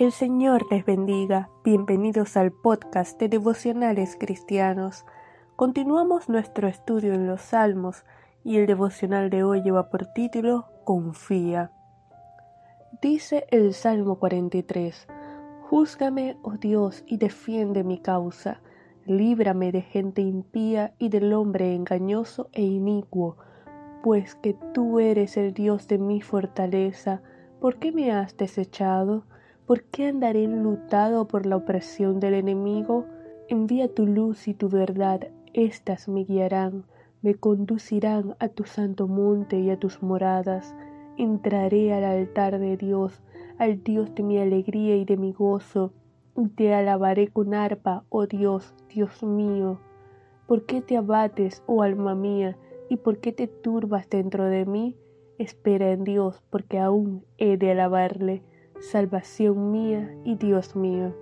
El Señor les bendiga. Bienvenidos al podcast de devocionales cristianos. Continuamos nuestro estudio en los Salmos y el devocional de hoy lleva por título Confía. Dice el Salmo 43. Júzgame, oh Dios, y defiende mi causa. Líbrame de gente impía y del hombre engañoso e inicuo, pues que tú eres el Dios de mi fortaleza. ¿Por qué me has desechado? ¿Por qué andaré enlutado por la opresión del enemigo? Envía tu luz y tu verdad, éstas me guiarán, me conducirán a tu santo monte y a tus moradas. Entraré al altar de Dios, al Dios de mi alegría y de mi gozo, y te alabaré con arpa, oh Dios, Dios mío. ¿Por qué te abates, oh alma mía, y por qué te turbas dentro de mí? Espera en Dios, porque aún he de alabarle salvación mía y Dios mío.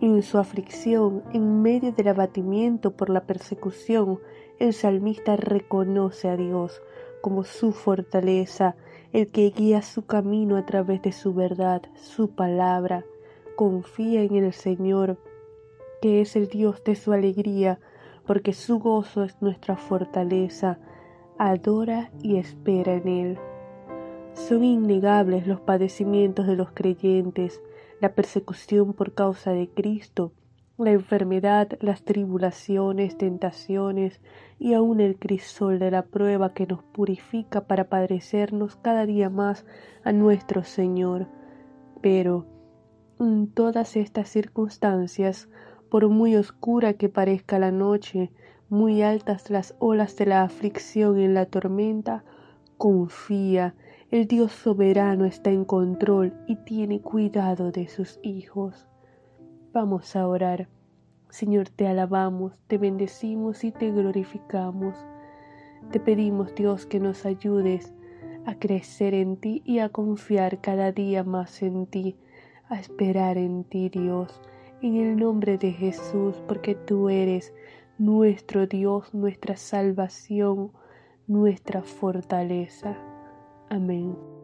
En su aflicción, en medio del abatimiento por la persecución, el salmista reconoce a Dios como su fortaleza, el que guía su camino a través de su verdad, su palabra. Confía en el Señor, que es el Dios de su alegría, porque su gozo es nuestra fortaleza. Adora y espera en Él. Son innegables los padecimientos de los creyentes, la persecución por causa de Cristo, la enfermedad, las tribulaciones, tentaciones y aun el crisol de la prueba que nos purifica para padecernos cada día más a nuestro Señor. Pero en todas estas circunstancias, por muy oscura que parezca la noche, muy altas las olas de la aflicción en la tormenta, confía el Dios soberano está en control y tiene cuidado de sus hijos. Vamos a orar. Señor, te alabamos, te bendecimos y te glorificamos. Te pedimos, Dios, que nos ayudes a crecer en ti y a confiar cada día más en ti, a esperar en ti, Dios, en el nombre de Jesús, porque tú eres nuestro Dios, nuestra salvación, nuestra fortaleza. Amém.